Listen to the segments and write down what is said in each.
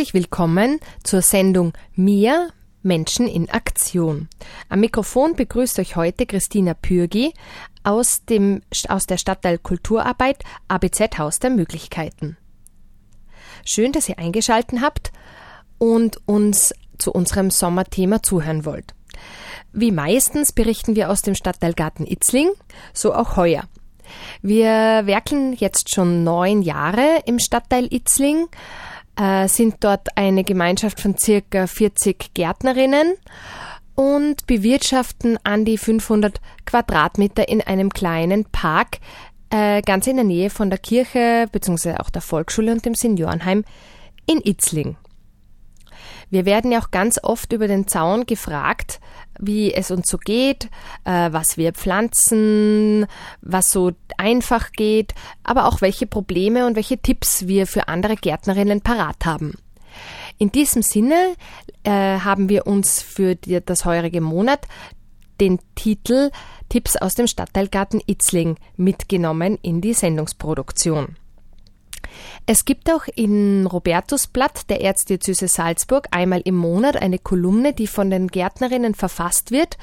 Herzlich willkommen zur Sendung Mir Menschen in Aktion. Am Mikrofon begrüßt euch heute Christina Pürgi aus, dem, aus der Stadtteil Kulturarbeit ABZ Haus der Möglichkeiten. Schön, dass ihr eingeschalten habt und uns zu unserem Sommerthema zuhören wollt. Wie meistens berichten wir aus dem Stadtteil Garten Itzling, so auch heuer. Wir werkeln jetzt schon neun Jahre im Stadtteil Itzling äh, sind dort eine Gemeinschaft von circa 40 Gärtnerinnen und bewirtschaften an die 500 Quadratmeter in einem kleinen Park äh, ganz in der Nähe von der Kirche bzw. auch der Volksschule und dem Seniorenheim in Itzling. Wir werden ja auch ganz oft über den Zaun gefragt, wie es uns so geht, äh, was wir pflanzen, was so einfach geht, aber auch welche Probleme und welche Tipps wir für andere Gärtnerinnen parat haben. In diesem Sinne äh, haben wir uns für die, das heurige Monat den Titel Tipps aus dem Stadtteilgarten Itzling mitgenommen in die Sendungsproduktion. Es gibt auch in Robertusblatt der Erzdiözese Salzburg einmal im Monat eine Kolumne, die von den Gärtnerinnen verfasst wird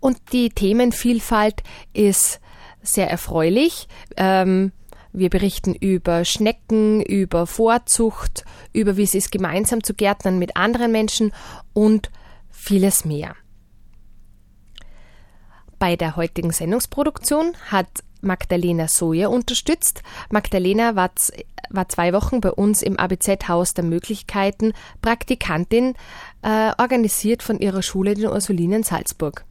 und die Themenvielfalt ist sehr erfreulich. Ähm, wir berichten über Schnecken, über Vorzucht, über wie es ist, gemeinsam zu gärtnern mit anderen Menschen und vieles mehr. Bei der heutigen Sendungsproduktion hat Magdalena Soja unterstützt. Magdalena war, war zwei Wochen bei uns im ABZ-Haus der Möglichkeiten Praktikantin, äh, organisiert von ihrer Schule den Ursulinen Salzburg.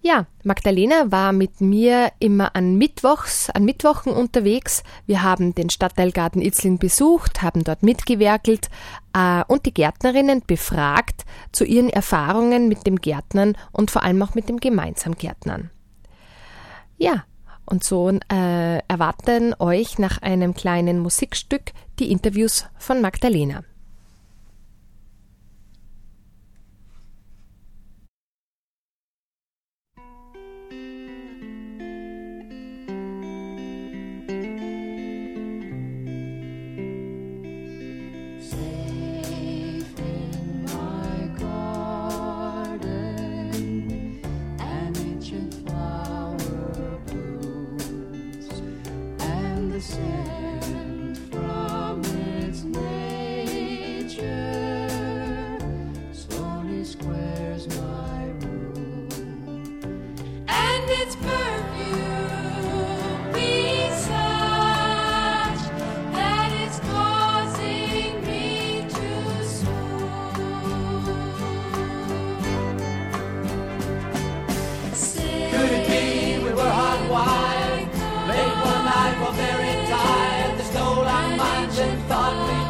Ja, Magdalena war mit mir immer an Mittwochs, an Mittwochen unterwegs. Wir haben den Stadtteilgarten Itzling besucht, haben dort mitgewerkelt äh, und die Gärtnerinnen befragt zu ihren Erfahrungen mit dem Gärtnern und vor allem auch mit dem gemeinsamen Gärtnern. Ja, und so äh, erwarten euch nach einem kleinen Musikstück die Interviews von Magdalena. very tired. They stole our minds and thought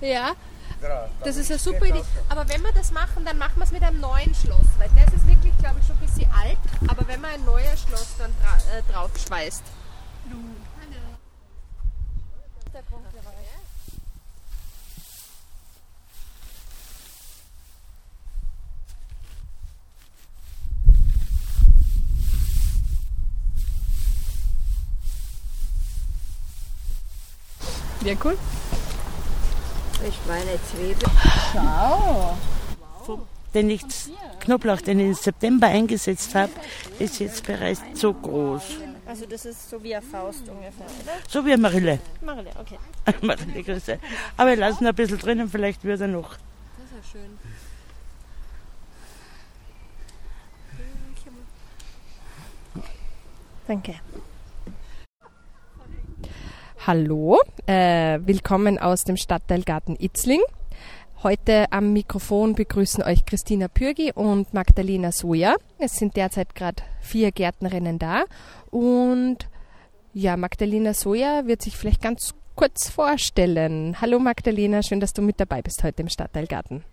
Ja, das ist eine super Idee. Aber wenn wir das machen, dann machen wir es mit einem neuen Schloss, weil das ist wirklich, glaube ich, schon ein bisschen alt. Aber wenn man ein neues Schloss dann dra äh, draufschweißt. Ja, cool. Ich meine Zwiebel. Den ich Knoblauch, den ich im September eingesetzt habe, ist jetzt bereits so groß. Also das ist so wie eine Faust ungefähr, oder? So wie eine Marille. Marille, okay. Marille Grüße. Aber wir lassen ein bisschen drinnen, vielleicht wird er noch. Das ist ja schön. Danke. Hallo, äh, willkommen aus dem Stadtteil Garten Itzling. Heute am Mikrofon begrüßen euch Christina Pürgi und Magdalena Soja. Es sind derzeit gerade vier Gärtnerinnen da und ja, Magdalena Soja wird sich vielleicht ganz kurz vorstellen. Hallo Magdalena, schön, dass du mit dabei bist heute im Stadtteil Garten.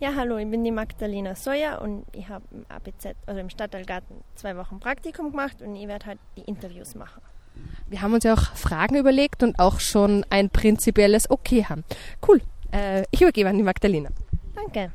Ja, hallo, ich bin die Magdalena Sawyer und ich habe im ABZ, also im Stadtteilgarten, zwei Wochen Praktikum gemacht und ich werde halt die Interviews machen. Wir haben uns ja auch Fragen überlegt und auch schon ein prinzipielles Okay haben. Cool. Äh, ich übergebe an die Magdalena. Danke.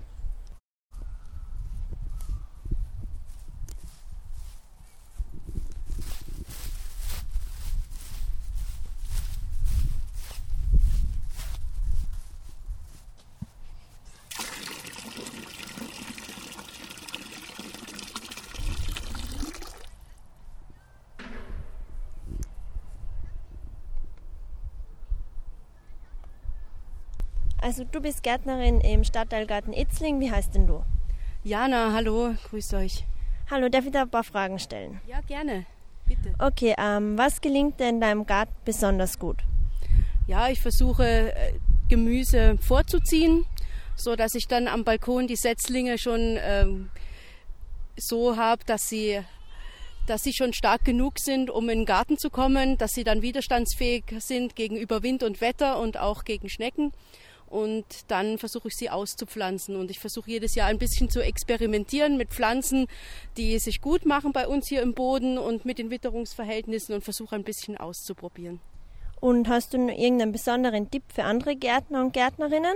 Also du bist Gärtnerin im Stadtteilgarten Itzling. Wie heißt denn du? Jana, hallo, grüßt euch. Hallo, darf ich da ein paar Fragen stellen? Ja, gerne, bitte. Okay, ähm, was gelingt denn deinem Garten besonders gut? Ja, ich versuche äh, Gemüse vorzuziehen, so dass ich dann am Balkon die Setzlinge schon ähm, so habe, dass sie, dass sie schon stark genug sind, um in den Garten zu kommen, dass sie dann widerstandsfähig sind gegenüber Wind und Wetter und auch gegen Schnecken. Und dann versuche ich sie auszupflanzen. Und ich versuche jedes Jahr ein bisschen zu experimentieren mit Pflanzen, die sich gut machen bei uns hier im Boden und mit den Witterungsverhältnissen und versuche ein bisschen auszuprobieren. Und hast du noch irgendeinen besonderen Tipp für andere Gärtner und Gärtnerinnen?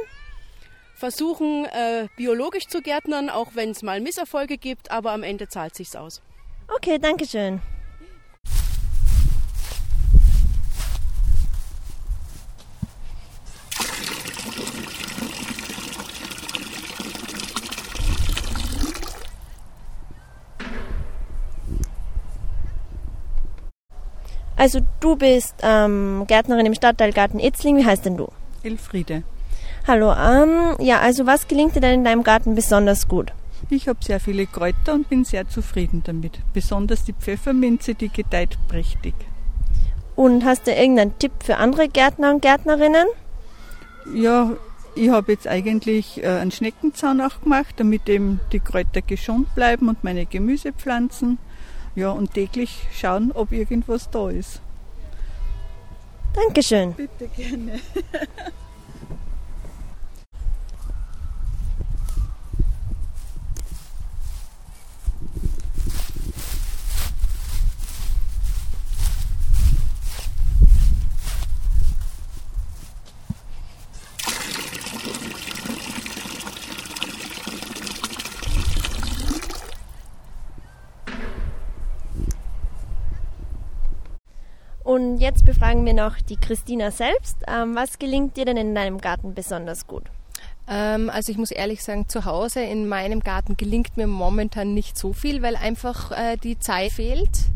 Versuchen äh, biologisch zu gärtnern, auch wenn es mal Misserfolge gibt, aber am Ende zahlt sich's aus. Okay, danke schön. Also du bist ähm, Gärtnerin im Stadtteilgarten Itzling. Wie heißt denn du? Elfriede. Hallo. Ähm, ja, also was gelingt dir denn in deinem Garten besonders gut? Ich habe sehr viele Kräuter und bin sehr zufrieden damit. Besonders die Pfefferminze, die gedeiht prächtig. Und hast du irgendeinen Tipp für andere Gärtner und Gärtnerinnen? Ja, ich habe jetzt eigentlich äh, einen Schneckenzaun auch gemacht, damit eben die Kräuter geschont bleiben und meine Gemüsepflanzen. Ja, und täglich schauen, ob irgendwas da ist. Dankeschön. Bitte gerne. Jetzt befragen wir noch die Christina selbst. Ähm, was gelingt dir denn in deinem Garten besonders gut? Ähm, also ich muss ehrlich sagen, zu Hause in meinem Garten gelingt mir momentan nicht so viel, weil einfach äh, die Zeit fehlt.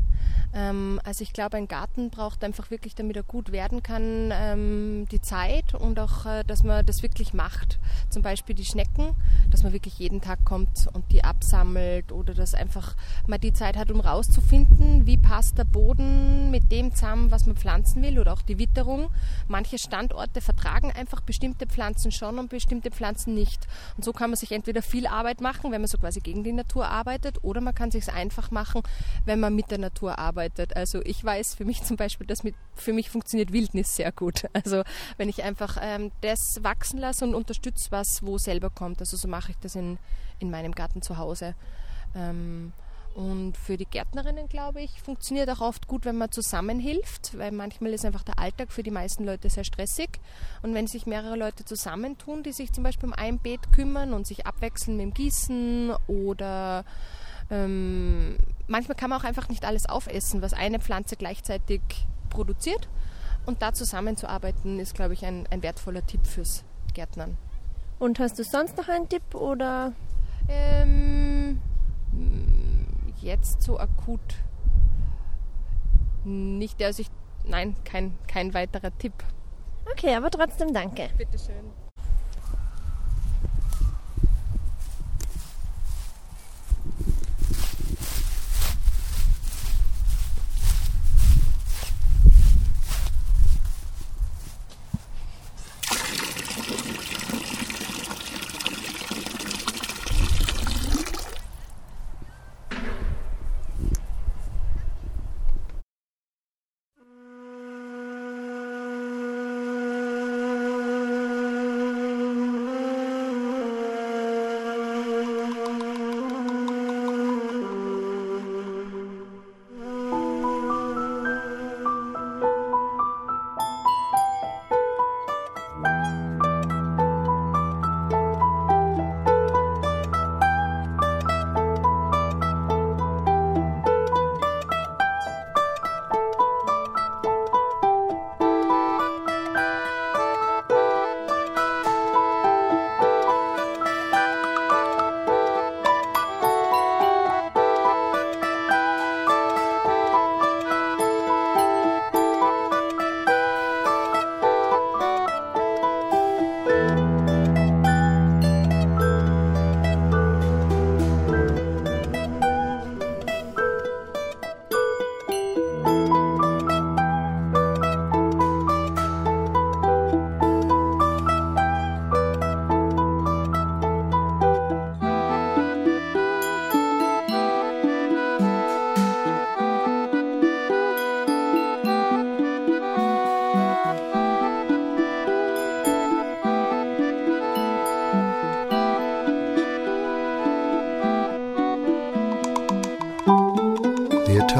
Ähm, also ich glaube, ein Garten braucht einfach wirklich, damit er gut werden kann, ähm, die Zeit und auch, äh, dass man das wirklich macht. Zum Beispiel die Schnecken, dass man wirklich jeden Tag kommt und die absammelt oder dass einfach man die Zeit hat, um rauszufinden, wie passt der Boden mit dem zusammen, was man pflanzen will oder auch die Witterung. Manche Standorte vertragen einfach bestimmte Pflanzen schon und bestimmte Pflanzen nicht. Und so kann man sich entweder viel Arbeit machen, wenn man so quasi gegen die Natur arbeitet, oder man kann sich es einfach machen, wenn man mit der Natur arbeitet arbeitet. Also ich weiß für mich zum Beispiel, dass mit, für mich funktioniert Wildnis sehr gut. Also wenn ich einfach ähm, das wachsen lasse und unterstütze, was wo selber kommt. Also so mache ich das in, in meinem Garten zu Hause. Ähm, und für die Gärtnerinnen, glaube ich, funktioniert auch oft gut, wenn man zusammenhilft, weil manchmal ist einfach der Alltag für die meisten Leute sehr stressig. Und wenn sich mehrere Leute zusammentun, die sich zum Beispiel um ein Beet kümmern und sich abwechseln mit dem Gießen oder ähm, manchmal kann man auch einfach nicht alles aufessen, was eine Pflanze gleichzeitig produziert. Und da zusammenzuarbeiten ist, glaube ich, ein, ein wertvoller Tipp fürs Gärtnern. Und hast du sonst noch einen Tipp oder? Ähm, jetzt so akut nicht. Also ich, nein, kein, kein weiterer Tipp. Okay, aber trotzdem danke. Bitteschön.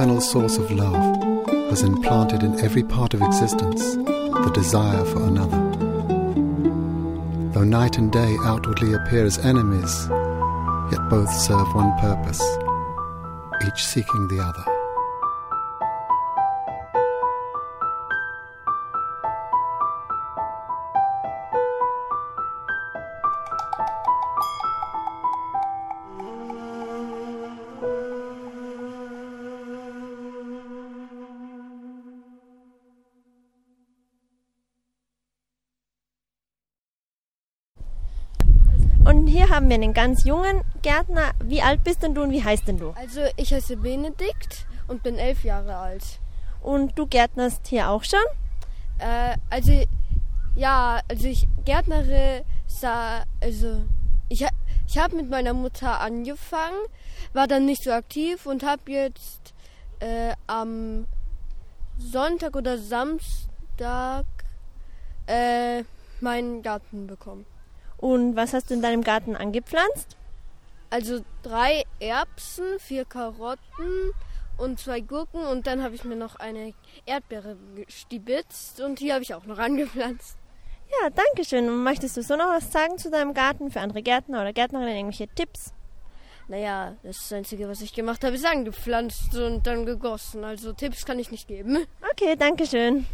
Eternal source of love has implanted in every part of existence the desire for another. Though night and day outwardly appear as enemies, yet both serve one purpose, each seeking the other. Wir einen ganz jungen Gärtner. Wie alt bist denn du und wie heißt denn du? Also ich heiße Benedikt und bin elf Jahre alt. Und du gärtnerst hier auch schon? Äh, also ja, also ich gärtnere, sah, also ich, ich habe mit meiner Mutter angefangen, war dann nicht so aktiv und habe jetzt äh, am Sonntag oder Samstag äh, meinen Garten bekommen. Und was hast du in deinem Garten angepflanzt? Also drei Erbsen, vier Karotten und zwei Gurken und dann habe ich mir noch eine Erdbeere gestibitzt und die habe ich auch noch angepflanzt. Ja, danke schön. Und möchtest du so noch was sagen zu deinem Garten für andere Gärtner oder Gärtnerinnen? Irgendwelche Tipps? Naja, das Einzige, was ich gemacht habe, ist angepflanzt und dann gegossen. Also Tipps kann ich nicht geben. Okay, danke schön.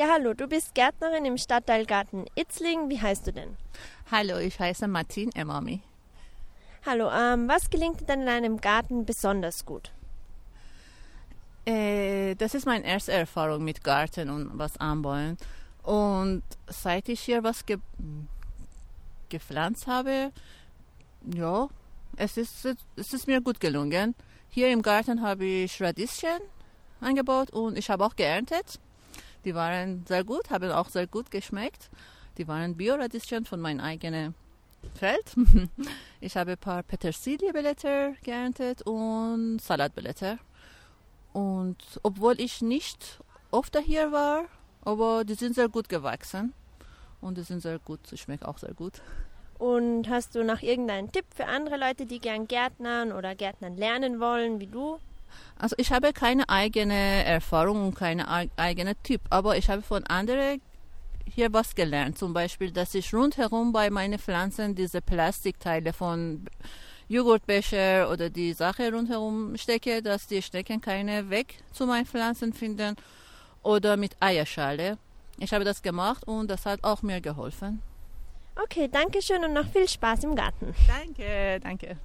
Ja, hallo, du bist Gärtnerin im Stadtteilgarten Itzling. Wie heißt du denn? Hallo, ich heiße Martin Emami. Hallo, ähm, was gelingt dir denn in deinem Garten besonders gut? Äh, das ist meine erste Erfahrung mit Garten und was anbauen. Und seit ich hier was ge gepflanzt habe, ja, es ist, es ist mir gut gelungen. Hier im Garten habe ich Radieschen angebaut und ich habe auch geerntet. Die waren sehr gut, haben auch sehr gut geschmeckt. Die waren Bio-Radieschen von meinem eigenen Feld. Ich habe ein paar Petersilieblätter geerntet und Salatblätter. Und obwohl ich nicht oft hier war, aber die sind sehr gut gewachsen und die sind sehr gut, sie schmecken auch sehr gut. Und hast du noch irgendeinen Tipp für andere Leute, die gern Gärtnern oder Gärtnern lernen wollen, wie du? Also ich habe keine eigene Erfahrung und keine eigene Tipp, aber ich habe von anderen hier was gelernt. Zum Beispiel, dass ich rundherum bei meinen Pflanzen diese Plastikteile von Joghurtbecher oder die Sache rundherum stecke, dass die Schnecken keine Weg zu meinen Pflanzen finden. Oder mit Eierschale. Ich habe das gemacht und das hat auch mir geholfen. Okay, danke schön und noch viel Spaß im Garten. Danke, danke.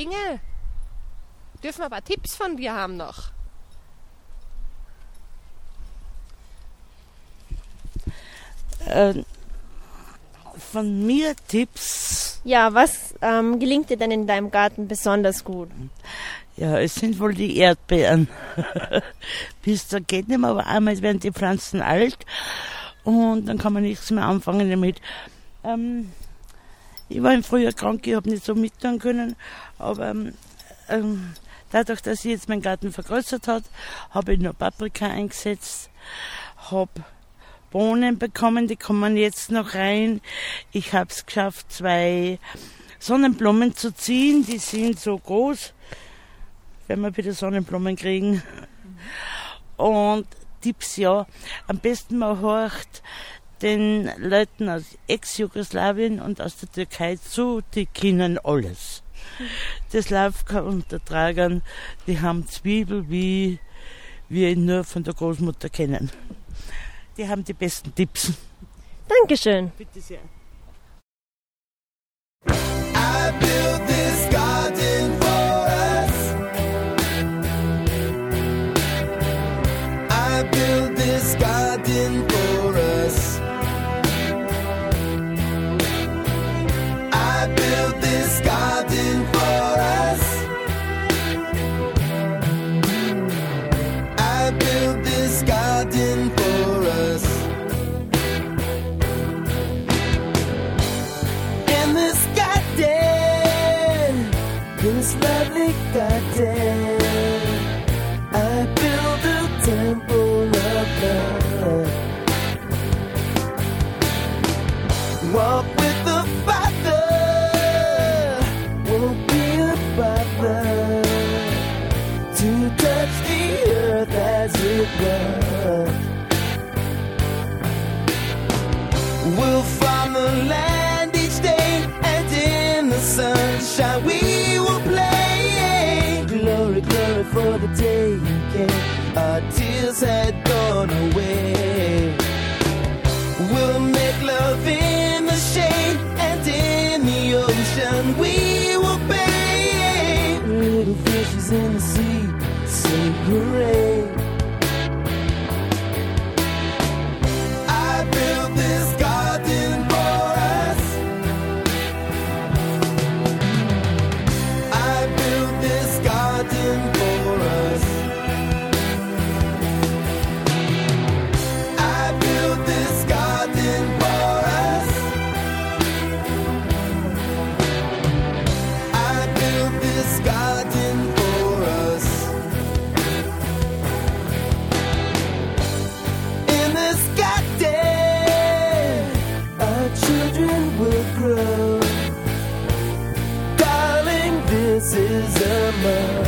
Inge, dürfen wir ein paar Tipps von dir haben noch? Äh, von mir Tipps. Ja, was ähm, gelingt dir denn in deinem Garten besonders gut? Ja, es sind wohl die Erdbeeren. Bis da geht nicht mehr, aber einmal werden die Pflanzen alt und dann kann man nichts mehr anfangen damit. Ähm, ich war im Frühjahr krank, ich habe nicht so mittun können, aber ähm, dadurch, dass ich jetzt meinen Garten vergrößert hat, habe ich noch Paprika eingesetzt, habe Bohnen bekommen, die kommen jetzt noch rein. Ich habe es geschafft, zwei Sonnenblumen zu ziehen, die sind so groß, wenn wir wieder Sonnenblumen kriegen. Und Tipps, ja, am besten man horcht den Leuten aus Ex-Jugoslawien und aus der Türkei zu, die kennen alles. Das Slavka und der Dragan, die haben Zwiebel, wie wir ihn nur von der Großmutter kennen. Die haben die besten Tipps. Dankeschön. Bitte sehr. It. We'll farm the land each day, and in the sunshine we will play. Glory, glory for the day came. Our tears had gone away. We'll make love in the shade, and in the ocean we will bathe. Little fishes in the sea, say hooray. love.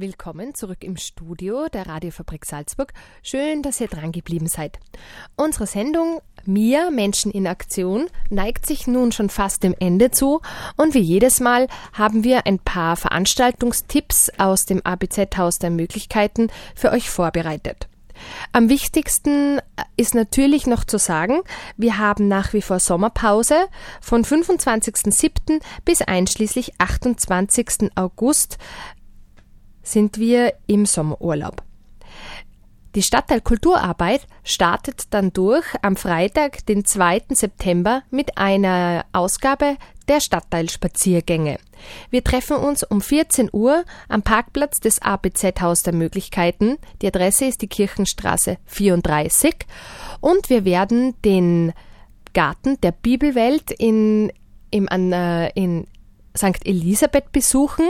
Willkommen zurück im Studio der Radiofabrik Salzburg. Schön, dass ihr dran geblieben seid. Unsere Sendung Mir Menschen in Aktion neigt sich nun schon fast dem Ende zu und wie jedes Mal haben wir ein paar Veranstaltungstipps aus dem ABZ-Haus der Möglichkeiten für euch vorbereitet. Am wichtigsten ist natürlich noch zu sagen, wir haben nach wie vor Sommerpause von 25.07. bis einschließlich 28. August sind wir im Sommerurlaub. Die Stadtteil Kulturarbeit startet dann durch am Freitag, den 2. September mit einer Ausgabe der Stadtteilspaziergänge. Wir treffen uns um 14 Uhr am Parkplatz des ABZ Haus der Möglichkeiten. Die Adresse ist die Kirchenstraße 34 und wir werden den Garten der Bibelwelt in, im, äh, in St. Elisabeth besuchen.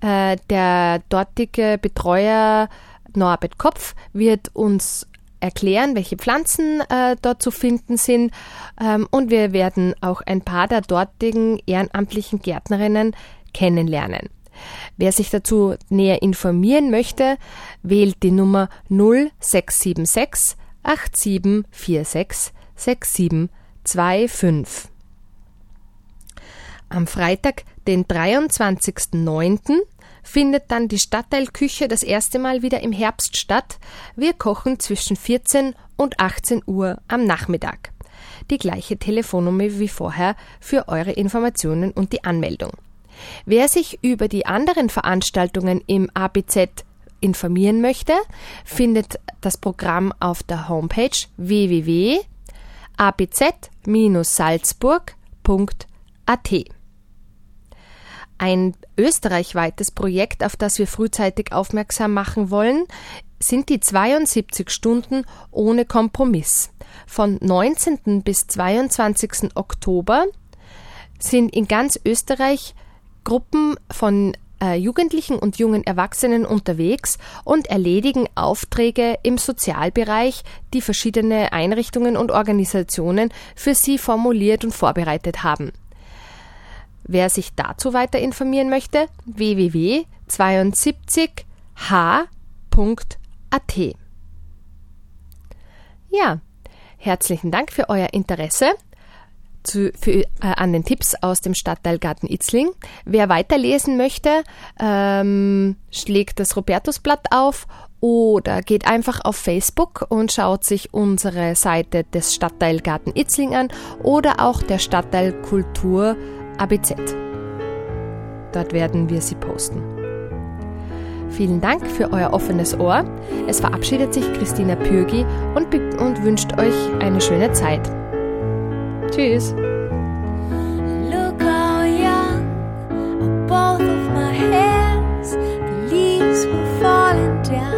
Äh, der dortige Betreuer Norbert Kopf wird uns erklären, welche Pflanzen äh, dort zu finden sind. Ähm, und wir werden auch ein paar der dortigen ehrenamtlichen Gärtnerinnen kennenlernen. Wer sich dazu näher informieren möchte, wählt die Nummer 0676 8746 6725. Am Freitag, den 23.09., findet dann die Stadtteilküche das erste Mal wieder im Herbst statt. Wir kochen zwischen 14 und 18 Uhr am Nachmittag. Die gleiche Telefonnummer wie vorher für eure Informationen und die Anmeldung. Wer sich über die anderen Veranstaltungen im ABZ informieren möchte, findet das Programm auf der Homepage www.abz-salzburg.at. Ein österreichweites Projekt, auf das wir frühzeitig aufmerksam machen wollen, sind die 72 Stunden ohne Kompromiss. Von 19. bis 22. Oktober sind in ganz Österreich Gruppen von äh, Jugendlichen und jungen Erwachsenen unterwegs und erledigen Aufträge im Sozialbereich, die verschiedene Einrichtungen und Organisationen für sie formuliert und vorbereitet haben. Wer sich dazu weiter informieren möchte, www.72h.at. Ja, herzlichen Dank für euer Interesse zu, für, äh, an den Tipps aus dem Stadtteil Garten Itzling. Wer weiterlesen möchte, ähm, schlägt das Robertusblatt auf oder geht einfach auf Facebook und schaut sich unsere Seite des Stadtteil Garten Itzling an oder auch der Stadtteil Kultur ABZ. Dort werden wir sie posten. Vielen Dank für euer offenes Ohr. Es verabschiedet sich Christina Pürgi und, und wünscht euch eine schöne Zeit. Tschüss. falling down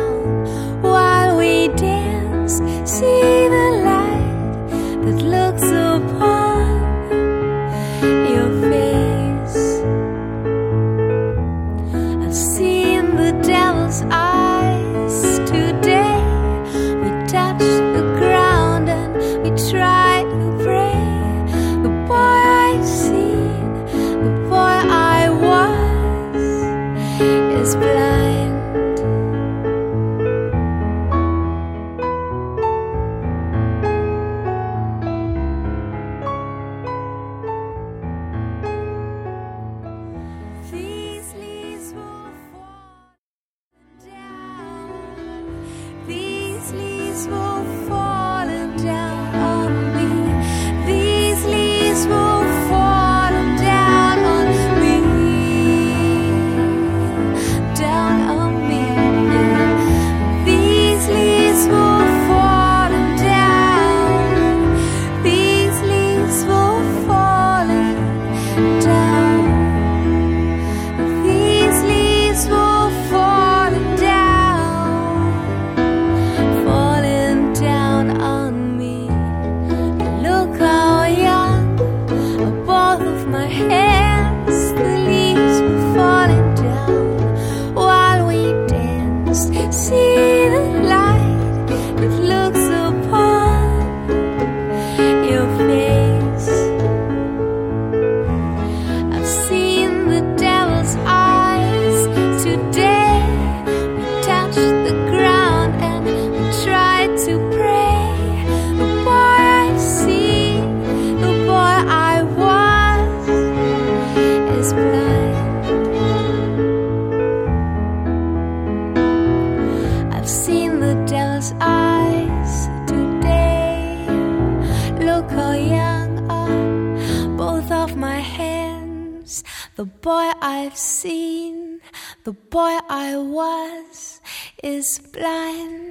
I was is blind.